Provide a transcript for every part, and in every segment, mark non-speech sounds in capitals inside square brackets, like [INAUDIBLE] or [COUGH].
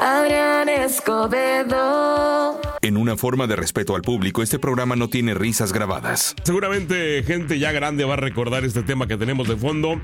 Adrián Escobedo. En una forma de respeto al público, este programa no tiene risas grabadas. Seguramente gente ya grande va a recordar este tema que tenemos de fondo,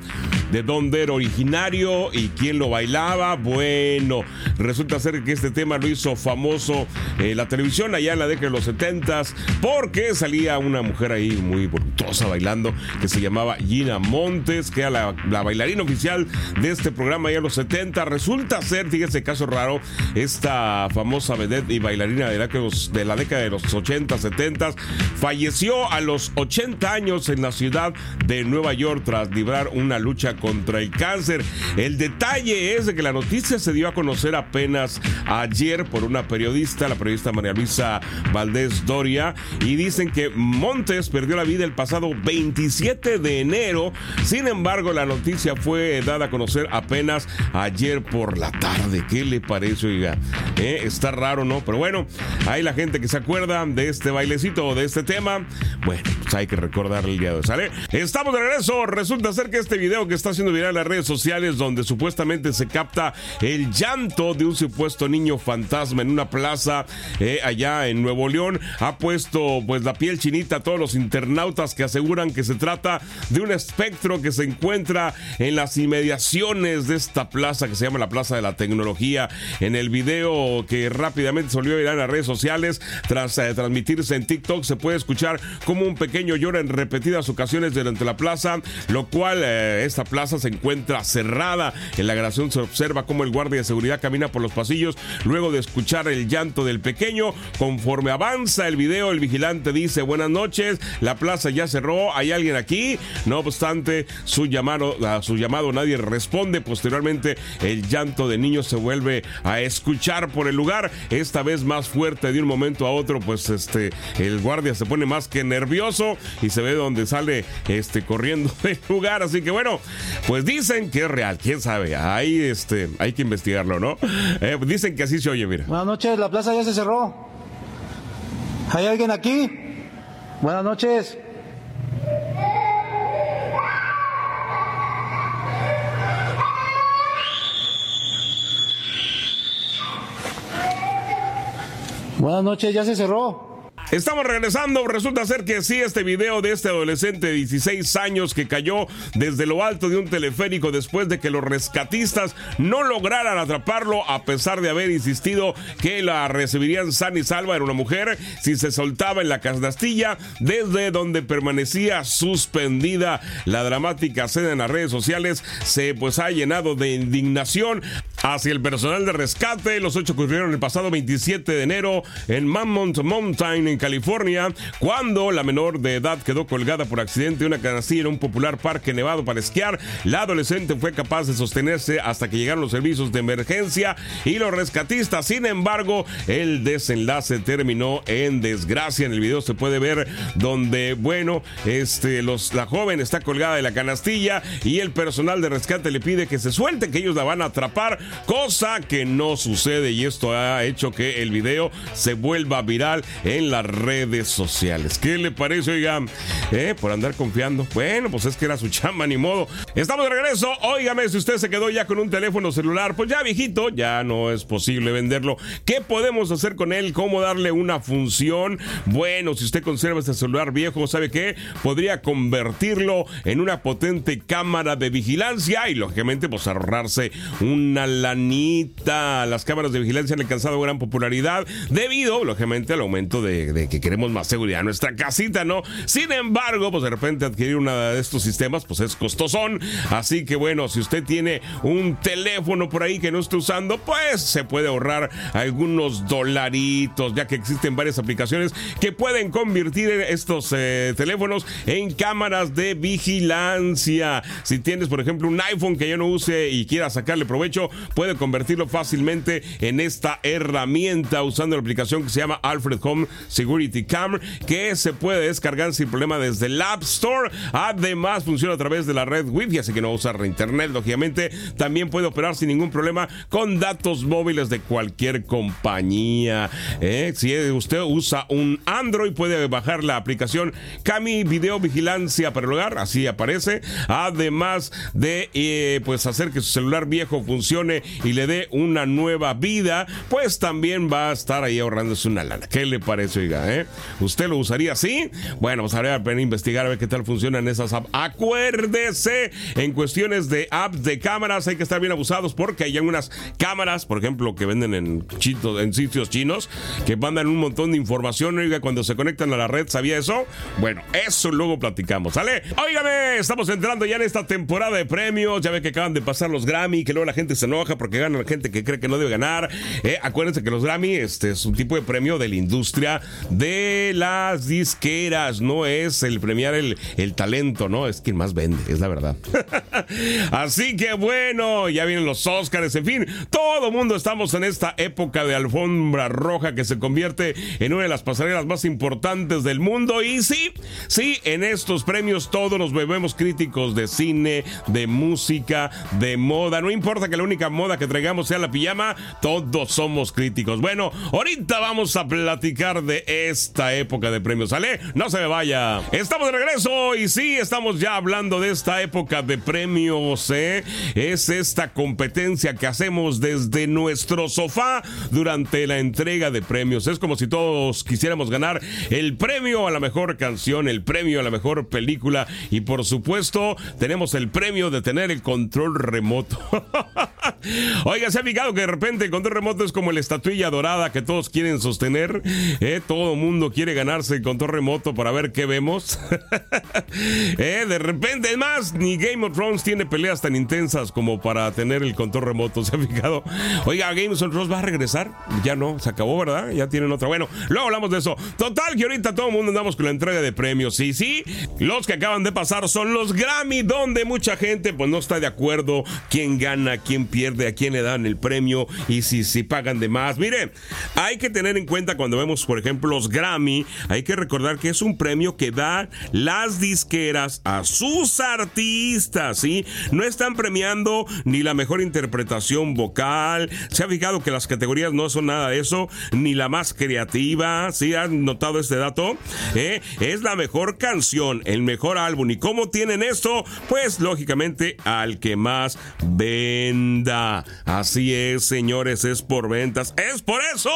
de dónde era originario y quién lo bailaba. Bueno, resulta ser que este tema lo hizo famoso en la televisión allá en la década de los 70 porque salía una mujer ahí muy voluptuosa bailando que se llamaba Gina Montes, que era la, bailarina oficial de este programa allá en los 70. Resulta ser, fíjese caso raro, esta famosa vedette y bailarina de la, de la década de los 80, 70 falleció a los 80 años en la ciudad de Nueva York tras librar una lucha contra el cáncer. El detalle es de que la noticia se dio a conocer apenas ayer por una periodista, la periodista María Luisa Valdés Doria, y dicen que Montes perdió la vida el pasado 27 de enero. Sin embargo, la noticia fue dada a conocer apenas ayer por la tarde. ¿Qué le parece, oiga? ¿Eh? Está raro, ¿no? Pero bueno, hay la gente que se acuerda de este bailecito o de este tema. Bueno, pues hay que recordar el día de hoy, ¿sale? Estamos de regreso. Resulta ser que este video que está haciendo viral en las redes sociales, donde supuestamente se capta el llanto de un supuesto niño fantasma en una plaza eh, allá en Nuevo León, ha puesto pues la piel chinita a todos los internautas que aseguran que se trata de un espectro que se encuentra en las inmediaciones de esta plaza que se llama la Plaza de la Tecnología. En el video que rápidamente se volvió a en las redes sociales tras eh, transmitirse en TikTok se puede escuchar como un pequeño llora en repetidas ocasiones durante la plaza, lo cual eh, esta plaza se encuentra cerrada. En la grabación se observa cómo el guardia de seguridad camina por los pasillos luego de escuchar el llanto del pequeño. Conforme avanza el video, el vigilante dice buenas noches, la plaza ya cerró, ¿hay alguien aquí? No obstante, su llamado, a su llamado nadie responde. Posteriormente, el llanto de niño se vuelve a escuchar por el lugar, esta vez más fuerte de un momento a otro, pues este el guardia se pone más que nervioso y se ve donde sale este corriendo [LAUGHS] del lugar, así que bueno, pues dicen que es real, quién sabe, ahí este hay que investigarlo, ¿no? Eh, dicen que así se oye, mira. Buenas noches, la plaza ya se cerró. ¿Hay alguien aquí? Buenas noches. Buenas noches, ya se cerró. Estamos regresando. Resulta ser que sí, este video de este adolescente de 16 años que cayó desde lo alto de un teleférico después de que los rescatistas no lograran atraparlo a pesar de haber insistido que la recibirían sana y salva. Era una mujer si se soltaba en la canastilla desde donde permanecía suspendida. La dramática escena en las redes sociales se pues ha llenado de indignación hacia el personal de rescate. Los hechos ocurrieron el pasado 27 de enero en Mammoth Mountain en California, cuando la menor de edad quedó colgada por accidente de una canastilla en un popular parque nevado para esquiar. La adolescente fue capaz de sostenerse hasta que llegaron los servicios de emergencia y los rescatistas. Sin embargo, el desenlace terminó en desgracia. En el video se puede ver donde, bueno, este, los, la joven está colgada de la canastilla y el personal de rescate le pide que se suelte, que ellos la van a atrapar, cosa que no sucede y esto ha hecho que el video se vuelva viral en la redes sociales. ¿Qué le parece, oiga? ¿Eh? Por andar confiando. Bueno, pues es que era su chamba, ni modo. Estamos de regreso. Óigame, si usted se quedó ya con un teléfono celular, pues ya viejito, ya no es posible venderlo. ¿Qué podemos hacer con él? ¿Cómo darle una función? Bueno, si usted conserva este celular viejo, ¿sabe qué? Podría convertirlo en una potente cámara de vigilancia y, lógicamente, pues ahorrarse una Las cámaras de vigilancia han alcanzado gran popularidad debido, lógicamente, al aumento de de que queremos más seguridad en nuestra casita, ¿no? Sin embargo, pues de repente adquirir uno de estos sistemas, pues es costosón. Así que bueno, si usted tiene un teléfono por ahí que no esté usando, pues se puede ahorrar algunos dolaritos, ya que existen varias aplicaciones que pueden convertir estos eh, teléfonos en cámaras de vigilancia. Si tienes, por ejemplo, un iPhone que ya no use y quiera sacarle provecho, puede convertirlo fácilmente en esta herramienta usando la aplicación que se llama Alfred Home Security Cam que se puede descargar sin problema desde el App Store. Además, funciona a través de la red Wi-Fi, así que no usar internet, lógicamente. También puede operar sin ningún problema con datos móviles de cualquier compañía. ¿eh? Si usted usa un Android, puede bajar la aplicación Cami Video Vigilancia para el hogar, así aparece. Además de eh, pues hacer que su celular viejo funcione y le dé una nueva vida, pues también va a estar ahí ahorrándose una lana. ¿Qué le parece, oiga? Eh? ¿Usted lo usaría así? Bueno, pues habría que investigar a ver qué tal funcionan esas apps. Acuérdese, en cuestiones de apps de cámaras hay que estar bien abusados porque hay algunas cámaras, por ejemplo, que venden en, en sitios chinos, que mandan un montón de información, oiga, cuando se conectan a la red, ¿sabía eso? Bueno, eso luego platicamos, ¿sale? Óigame, estamos entrando ya en esta temporada de premios, ya ve que acaban de pasar los Grammy, que luego la gente se enoja porque gana la gente que cree que no debe ganar. Eh, acuérdense que los Grammy este es un tipo de premio de la industria de las disqueras, no es el premiar el, el talento, ¿no? Es quien más vende, es la verdad. [LAUGHS] Así que bueno, ya vienen los Oscars, en fin, todo mundo estamos en esta época de alfombra roja que se convierte en una de las pasarelas más importantes del mundo y sí, sí, en estos premios todos nos bebemos críticos de cine, de música, de moda, no importa que la única moda que traigamos sea la pijama, todos somos críticos. Bueno, ahorita vamos a platicar de esta época de premios, ¿sale? No se me vaya. Estamos de regreso y sí, estamos ya hablando de esta época de premios, ¿eh? Es esta competencia que hacemos desde nuestro sofá durante la entrega de premios. Es como si todos quisiéramos ganar el premio a la mejor canción, el premio a la mejor película y por supuesto tenemos el premio de tener el control remoto. [LAUGHS] [LAUGHS] Oiga, se ha fijado que de repente el control remoto es como la estatuilla dorada que todos quieren sostener. ¿eh? Todo mundo quiere ganarse el control remoto para ver qué vemos. [LAUGHS] ¿Eh? De repente, es más, ni Game of Thrones tiene peleas tan intensas como para tener el control remoto. ¿Se ha fijado? Oiga, Game of Thrones va a regresar. Ya no, se acabó, ¿verdad? Ya tienen otra. Bueno, luego hablamos de eso. Total, que ahorita todo el mundo andamos con la entrega de premios. Sí, sí, los que acaban de pasar son los Grammy, donde mucha gente pues no está de acuerdo quién gana, quién pierde, a quién le dan el premio y si, si pagan de más. Mire, hay que tener en cuenta cuando vemos, por ejemplo, los Grammy, hay que recordar que es un premio que da las disqueras a sus artistas, ¿sí? No están premiando ni la mejor interpretación vocal. Se ha fijado que las categorías no son nada de eso, ni la más creativa, ¿sí? ¿Han notado este dato? ¿Eh? Es la mejor canción, el mejor álbum. ¿Y cómo tienen esto? Pues lógicamente al que más venda. Así es, señores, es por ventas. Es por eso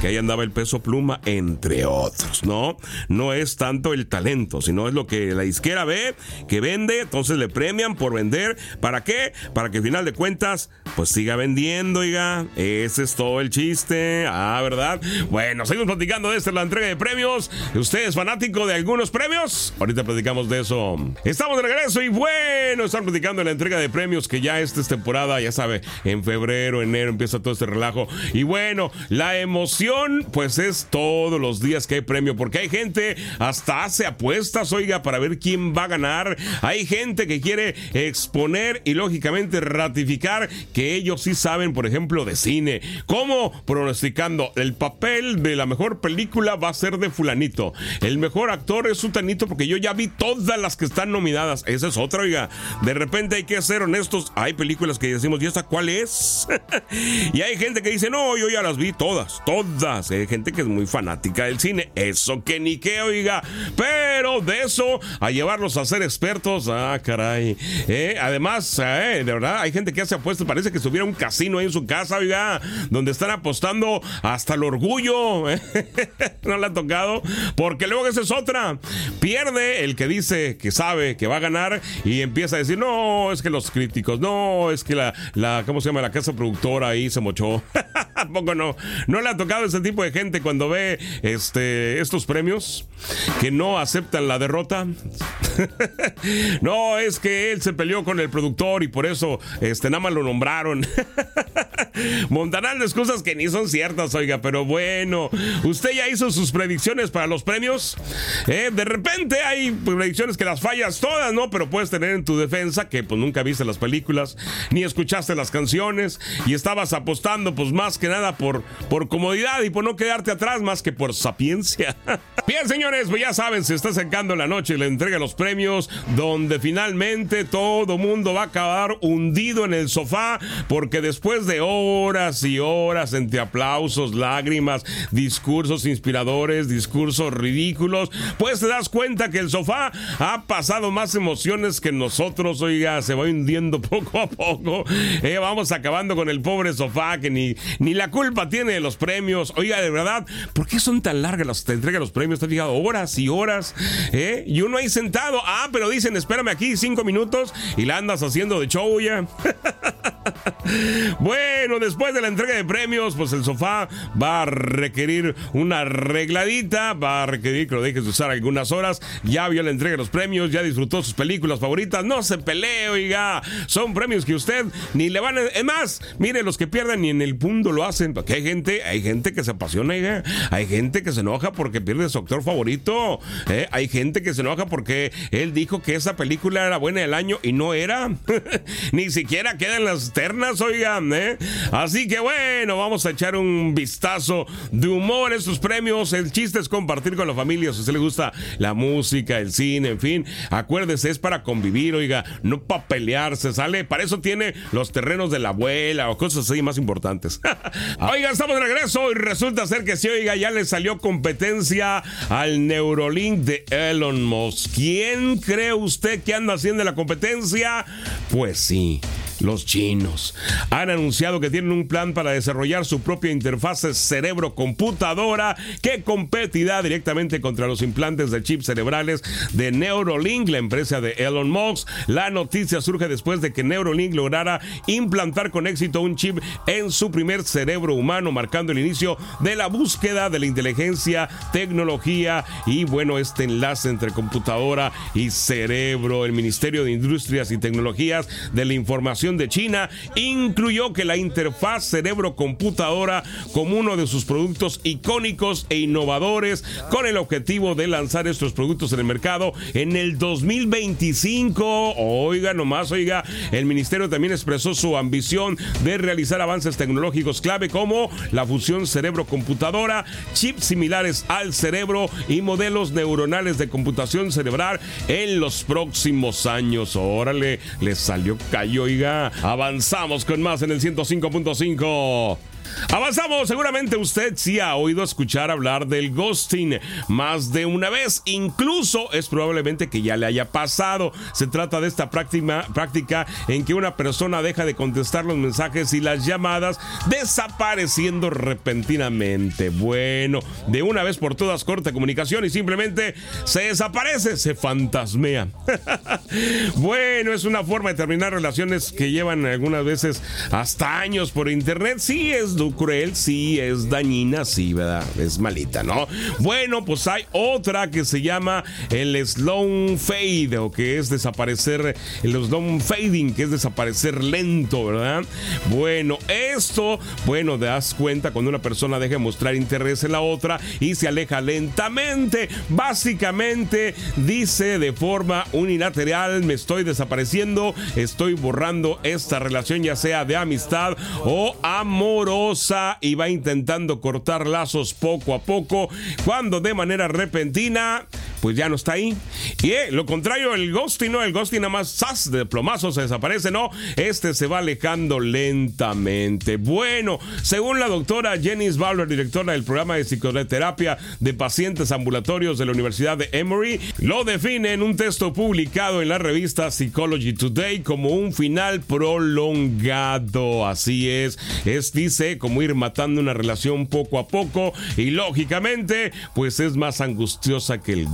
que ahí andaba el peso pluma, entre otros, ¿no? No es tanto el talento, sino es lo que la disquera ve, que vende, entonces le premian por vender. ¿Para qué? Para que al final de cuentas, pues siga vendiendo, oiga. Ese es todo el chiste. Ah, ¿verdad? Bueno, seguimos platicando de esta la entrega de premios. ¿Usted es fanático de algunos premios? Ahorita platicamos de eso. Estamos de regreso y bueno, están platicando de la entrega de premios que ya esta es temporada, ya sabe, en febrero, enero empieza todo este relajo. Y bueno, la emoción pues es todos los días que hay premio, porque hay gente hasta hace apuestas, oiga, para ver quién va a ganar. Hay gente que quiere exponer y lógicamente ratificar que ellos sí saben, por ejemplo, de cine. ¿Cómo? Pronosticando, el papel de la mejor película va a ser de fulanito. El mejor actor es tanito porque yo ya vi todas las que están nominadas. Esa es otra, oiga. De repente hay que ser honestos. Hay películas que decimos, ¿y esta cuál es? [LAUGHS] y hay gente que dice, no, yo ya las vi todas, todas. Hay gente que es muy fanática del cine. Eso que ni qué, oiga. Pero de eso a llevarlos a ser expertos, ah, caray. Eh, además, eh, de verdad, hay gente que hace apuestas. Parece que estuviera un casino ahí en su casa, oiga, donde están apostando hasta el orgullo. [LAUGHS] no le ha tocado. Porque luego esa es otra. Pierde el que dice que sabe que va a ganar y empieza a decir, no, es que los críticos, no, es que la ¿cómo se llama? La casa productora ahí se mochó. [LAUGHS] Tampoco no. No le ha tocado ese tipo de gente cuando ve este, estos premios que no aceptan la derrota. [LAUGHS] no, es que él se peleó con el productor y por eso este, nada más lo nombraron. [LAUGHS] Montarán de excusas que ni son ciertas, oiga, pero bueno, ¿usted ya hizo sus predicciones para los premios? Eh, de repente hay predicciones que las fallas todas, ¿no? Pero puedes tener en tu defensa que pues nunca viste las películas, ni escuchaste las canciones y estabas apostando pues más que nada por, por comodidad y por no quedarte atrás más que por sapiencia. [LAUGHS] Bien, señores, pues ya saben, se está acercando la noche y le entrega los premios donde finalmente todo mundo va a acabar hundido en el sofá porque después de hoy horas y horas entre aplausos, lágrimas, discursos inspiradores, discursos ridículos, pues te das cuenta que el sofá ha pasado más emociones que nosotros, oiga, se va hundiendo [LAUGHS] poco a poco. Eh, vamos acabando con el pobre sofá que ni, ni la culpa tiene de los premios. Oiga, de verdad, ¿por qué son tan largas las te entrega los premios? Te has fijado horas y horas, ¿eh? Y uno ahí sentado, ah, pero dicen, espérame aquí cinco minutos y la andas haciendo de show ya. [LAUGHS] bueno, después de la entrega de premios, pues el sofá va a requerir una arregladita, va a requerir que lo dejes de usar algunas horas. Ya vio la entrega de los premios, ya disfrutó sus películas favoritas. No se pelee, oiga. Son premios que usted ni le van a. Es más, mire, los que pierden ni en el mundo lo hacen. Porque hay gente, hay gente que se apasiona, oiga. Hay gente que se enoja porque pierde su actor favorito. ¿eh? Hay gente que se enoja porque él dijo que esa película era buena del año y no era. [LAUGHS] ni siquiera quedan las ternas, oigan. ¿eh? Así que bueno, vamos a echar un vistazo de humor a estos premios. El chiste es compartir con la familia. Si a usted le gusta la música, el cine, en fin, acuérdese, es para convivir, oiga, no para pelearse, ¿sale? Para eso tiene los terrenos de la abuela o cosas así más importantes. [LAUGHS] oiga, estamos de regreso y resulta ser que sí, oiga, ya le salió competencia al Neurolink de Elon Musk. ¿Quién cree usted que anda haciendo la competencia? Pues sí los chinos. Han anunciado que tienen un plan para desarrollar su propia interfaz cerebro-computadora que competirá directamente contra los implantes de chips cerebrales de Neurolink, la empresa de Elon Musk. La noticia surge después de que Neurolink lograra implantar con éxito un chip en su primer cerebro humano, marcando el inicio de la búsqueda de la inteligencia, tecnología y bueno, este enlace entre computadora y cerebro. El Ministerio de Industrias y Tecnologías de la Información de China incluyó que la interfaz cerebro-computadora como uno de sus productos icónicos e innovadores con el objetivo de lanzar estos productos en el mercado en el 2025. Oiga, nomás, oiga, el ministerio también expresó su ambición de realizar avances tecnológicos clave como la fusión cerebro-computadora, chips similares al cerebro y modelos neuronales de computación cerebral en los próximos años. Órale, le salió callo, oiga. Avanzamos con más en el 105.5. Avanzamos, seguramente usted sí ha oído escuchar hablar del ghosting más de una vez, incluso es probablemente que ya le haya pasado. Se trata de esta práctica, en que una persona deja de contestar los mensajes y las llamadas desapareciendo repentinamente. Bueno, de una vez por todas corta comunicación y simplemente se desaparece, se fantasmea. [LAUGHS] bueno, es una forma de terminar relaciones que llevan algunas veces hasta años por internet. Sí, es cruel, sí, es dañina, sí, ¿verdad? Es malita, ¿no? Bueno, pues hay otra que se llama el slow fade, o que es desaparecer, el slow fading, que es desaparecer lento, ¿verdad? Bueno, esto, bueno, te das cuenta cuando una persona deja de mostrar interés en la otra y se aleja lentamente. Básicamente dice de forma unilateral, me estoy desapareciendo, estoy borrando esta relación, ya sea de amistad o amorosa y va intentando cortar lazos poco a poco, cuando de manera repentina pues ya no está ahí. Y eh, lo contrario, el ghosting, ¿no? El ghosting nada más ¡zas! de plomazo se desaparece, ¿no? Este se va alejando lentamente. Bueno, según la doctora Jenny Bowler, directora del programa de psicoterapia de pacientes ambulatorios de la Universidad de Emory, lo define en un texto publicado en la revista Psychology Today como un final prolongado. Así es, es dice como ir matando una relación poco a poco y lógicamente, pues es más angustiosa que el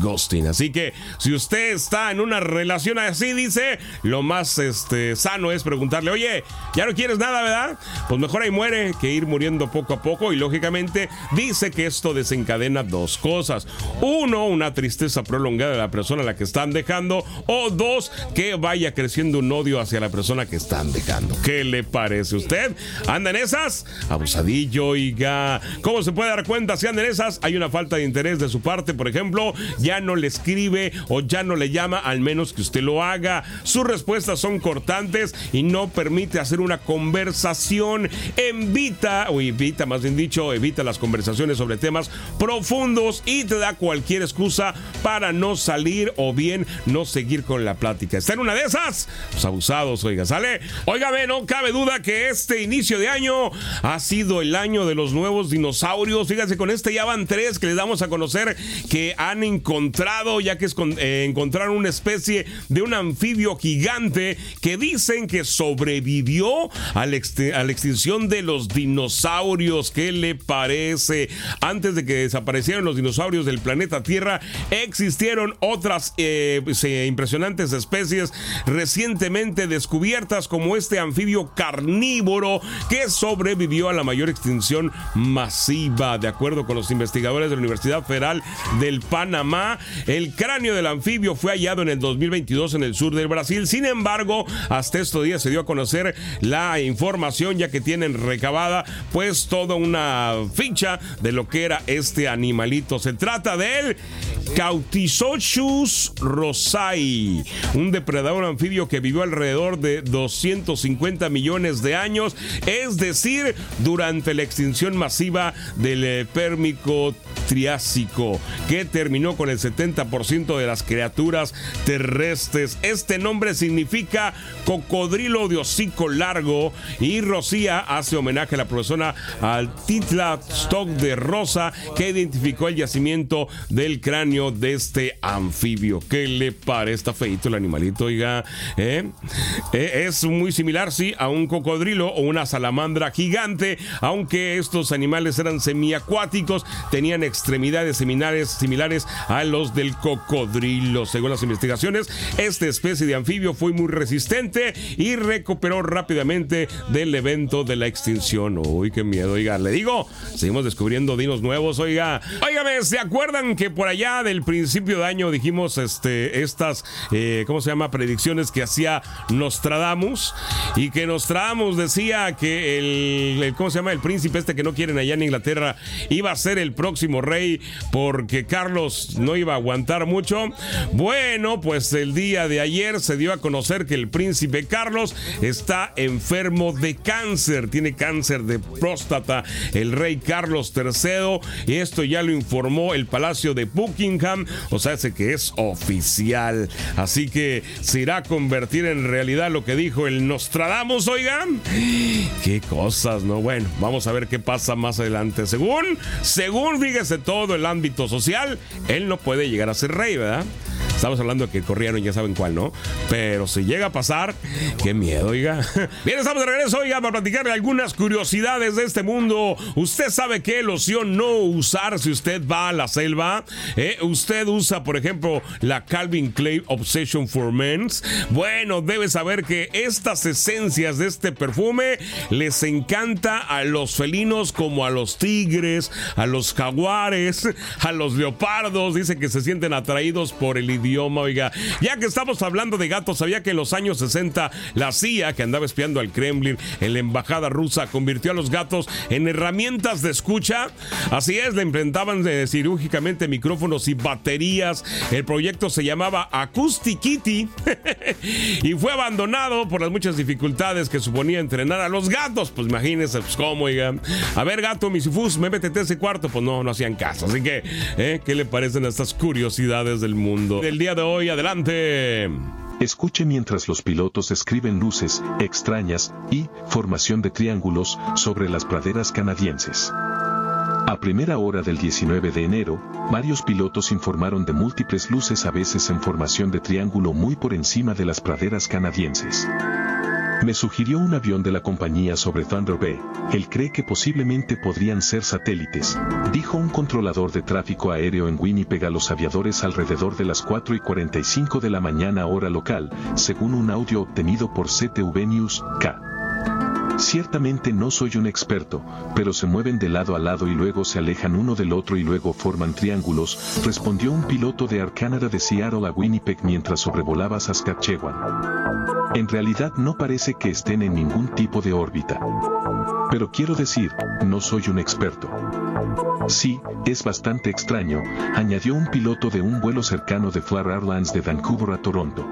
Así que si usted está en una relación así, dice, lo más este, sano es preguntarle, oye, ya no quieres nada, ¿verdad? Pues mejor ahí muere que ir muriendo poco a poco. Y lógicamente dice que esto desencadena dos cosas. Uno, una tristeza prolongada de la persona a la que están dejando. O dos, que vaya creciendo un odio hacia la persona que están dejando. ¿Qué le parece a usted? ¿Anda en esas? Abusadillo, oiga. ¿Cómo se puede dar cuenta si anda en esas? Hay una falta de interés de su parte, por ejemplo, ya le escribe o ya no le llama, al menos que usted lo haga. Sus respuestas son cortantes y no permite hacer una conversación. Evita, o evita más bien dicho, evita las conversaciones sobre temas profundos y te da cualquier excusa para no salir o bien no seguir con la plática. ¿Está en una de esas? Pues abusados, oiga, ¿sale? Óigame, no cabe duda que este inicio de año ha sido el año de los nuevos dinosaurios. Fíjense, con este ya van tres que les damos a conocer que han encontrado, ya que es eh, encontraron una especie de un anfibio gigante que dicen que sobrevivió a la, extinción de los dinosaurios. ¿Qué le parece? Antes de que desaparecieran los dinosaurios del planeta Tierra, existieron otras eh, impresionantes especies recientemente descubiertas como este anfibio carnívoro que sobrevivió a la mayor extinción masiva. De acuerdo con los investigadores de la Universidad Federal del Panamá, el cráneo del anfibio fue hallado en el 2022 en el sur del Brasil. Sin embargo, hasta estos días se dio a conocer la información ya que tienen recabada pues toda una ficha de lo que era este animalito. Se trata del Cautisochus rosai, un depredador anfibio que vivió alrededor de 250 millones de años, es decir, durante la extinción masiva del eh, Pérmico Triásico, que terminó con el 70% de las criaturas terrestres. Este nombre significa cocodrilo de hocico largo y Rocía hace homenaje a la profesora Altitla Stock de Rosa, que identificó el yacimiento del cráneo de este anfibio. ¿Qué le parece? Está feito el animalito, oiga. ¿eh? Eh, es muy similar, sí, a un cocodrilo o una salamandra gigante, aunque estos animales eran semiacuáticos, tenían extremidades similares, similares a los del cocodrilo. Según las investigaciones, esta especie de anfibio fue muy resistente y recuperó rápidamente del evento de la extinción. Uy, qué miedo, oiga. Le digo, seguimos descubriendo dinos nuevos, oiga. Óigame, ¿se acuerdan que por allá del principio de año dijimos este, estas, eh, ¿cómo se llama? Predicciones que hacía Nostradamus y que Nostradamus decía que el, el, ¿cómo se llama? El príncipe este que no quieren allá en Inglaterra iba a ser el próximo rey porque Carlos no iba a aguantar mucho. Bueno, pues el día de ayer se dio a conocer que el príncipe Carlos está enfermo de cáncer, tiene cáncer de próstata, el rey Carlos III, y esto ya lo informó el Palacio de Buckingham, o sea, hace que es oficial. Así que se irá a convertir en realidad lo que dijo el Nostradamus, oigan. [GASPS] Qué cosas, ¿no? Bueno, vamos a ver qué pasa más adelante. Según, según, fíjese todo el ámbito social, él no puede llegar a ser rey, ¿verdad? Estamos hablando de que corrieron, ya saben cuál, ¿no? Pero si llega a pasar, qué miedo, oiga. [LAUGHS] Bien, estamos de regreso, oiga, para platicarle algunas curiosidades de este mundo. ¿Usted sabe qué loción no usar si usted va a la selva? ¿Eh? ¿Usted usa, por ejemplo, la Calvin Klein Obsession for Men's? Bueno, debe saber que estas esencias de este perfume les encanta a los felinos como a los tigres, a los jaguares, a los leopardos. Dice que se sienten atraídos por el idioma idioma, oiga. Ya que estamos hablando de gatos, sabía que en los años 60 la CIA, que andaba espiando al Kremlin en la embajada rusa, convirtió a los gatos en herramientas de escucha. Así es, le implementaban eh, cirúrgicamente micrófonos y baterías. El proyecto se llamaba Acoustic Kitty [LAUGHS] y fue abandonado por las muchas dificultades que suponía entrenar a los gatos. Pues imagínense, pues cómo, oiga. A ver, gato, misifus, me métete a ese cuarto. Pues no, no hacían caso. Así que, ¿eh? ¿qué le parecen estas curiosidades del mundo? Día de hoy. Adelante. Escuche mientras los pilotos escriben luces extrañas y formación de triángulos sobre las praderas canadienses. A primera hora del 19 de enero, varios pilotos informaron de múltiples luces a veces en formación de triángulo muy por encima de las praderas canadienses. Me sugirió un avión de la compañía sobre Thunder Bay. Él cree que posiblemente podrían ser satélites, dijo un controlador de tráfico aéreo en Winnipeg a los aviadores alrededor de las 4 y 45 de la mañana hora local, según un audio obtenido por CTV News K. Ciertamente no soy un experto, pero se mueven de lado a lado y luego se alejan uno del otro y luego forman triángulos, respondió un piloto de Air Canada de Seattle a Winnipeg mientras sobrevolaba Saskatchewan. En realidad no parece que estén en ningún tipo de órbita. Pero quiero decir, no soy un experto. Sí, es bastante extraño, añadió un piloto de un vuelo cercano de Flair Airlines de Vancouver a Toronto.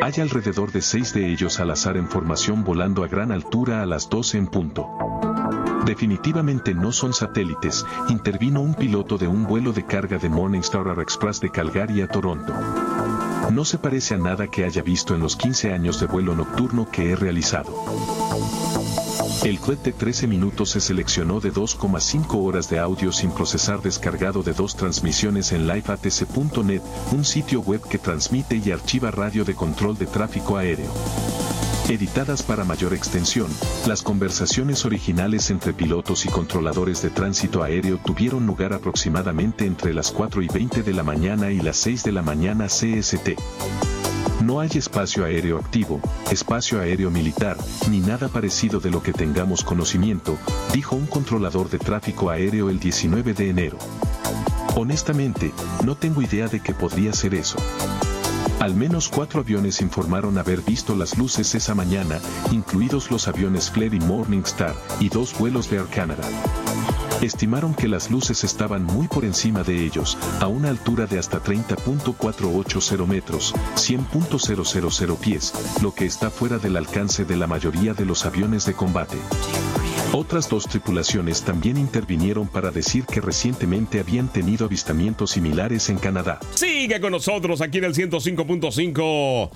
Hay alrededor de seis de ellos al azar en formación volando a gran altura a las 12 en punto. Definitivamente no son satélites, intervino un piloto de un vuelo de carga de Morningstar Express de Calgary a Toronto. No se parece a nada que haya visto en los 15 años de vuelo nocturno que he realizado. El clip de 13 minutos se seleccionó de 2,5 horas de audio sin procesar descargado de dos transmisiones en liveatc.net, un sitio web que transmite y archiva radio de control de tráfico aéreo. Editadas para mayor extensión, las conversaciones originales entre pilotos y controladores de tránsito aéreo tuvieron lugar aproximadamente entre las 4 y 20 de la mañana y las 6 de la mañana CST. No hay espacio aéreo activo, espacio aéreo militar, ni nada parecido de lo que tengamos conocimiento, dijo un controlador de tráfico aéreo el 19 de enero. Honestamente, no tengo idea de qué podría ser eso. Al menos cuatro aviones informaron haber visto las luces esa mañana, incluidos los aviones Flair y Morningstar, y dos vuelos de Air Canada. Estimaron que las luces estaban muy por encima de ellos, a una altura de hasta 30.480 metros, 100.000 pies, lo que está fuera del alcance de la mayoría de los aviones de combate. Otras dos tripulaciones también intervinieron para decir que recientemente habían tenido avistamientos similares en Canadá. Sigue con nosotros aquí en el 105.5